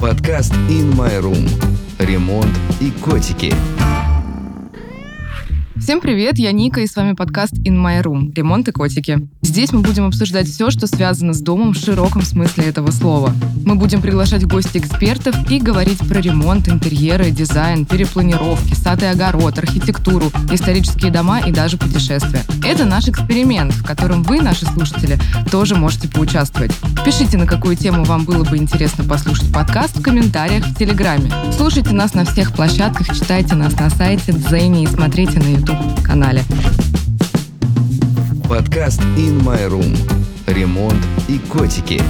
Подкаст In My Room. Ремонт и котики. Всем привет, я Ника, и с вами подкаст In My Room «Ремонт и котики». Здесь мы будем обсуждать все, что связано с домом в широком смысле этого слова. Мы будем приглашать в гости экспертов и говорить про ремонт, интерьеры, дизайн, перепланировки, сад и огород, архитектуру, исторические дома и даже путешествия. Это наш эксперимент, в котором вы, наши слушатели, тоже можете поучаствовать. Пишите, на какую тему вам было бы интересно послушать подкаст в комментариях в Телеграме. Слушайте нас на всех площадках, читайте нас на сайте Дзене и смотрите на YouTube канале. Подкаст In My Room. Ремонт и котики.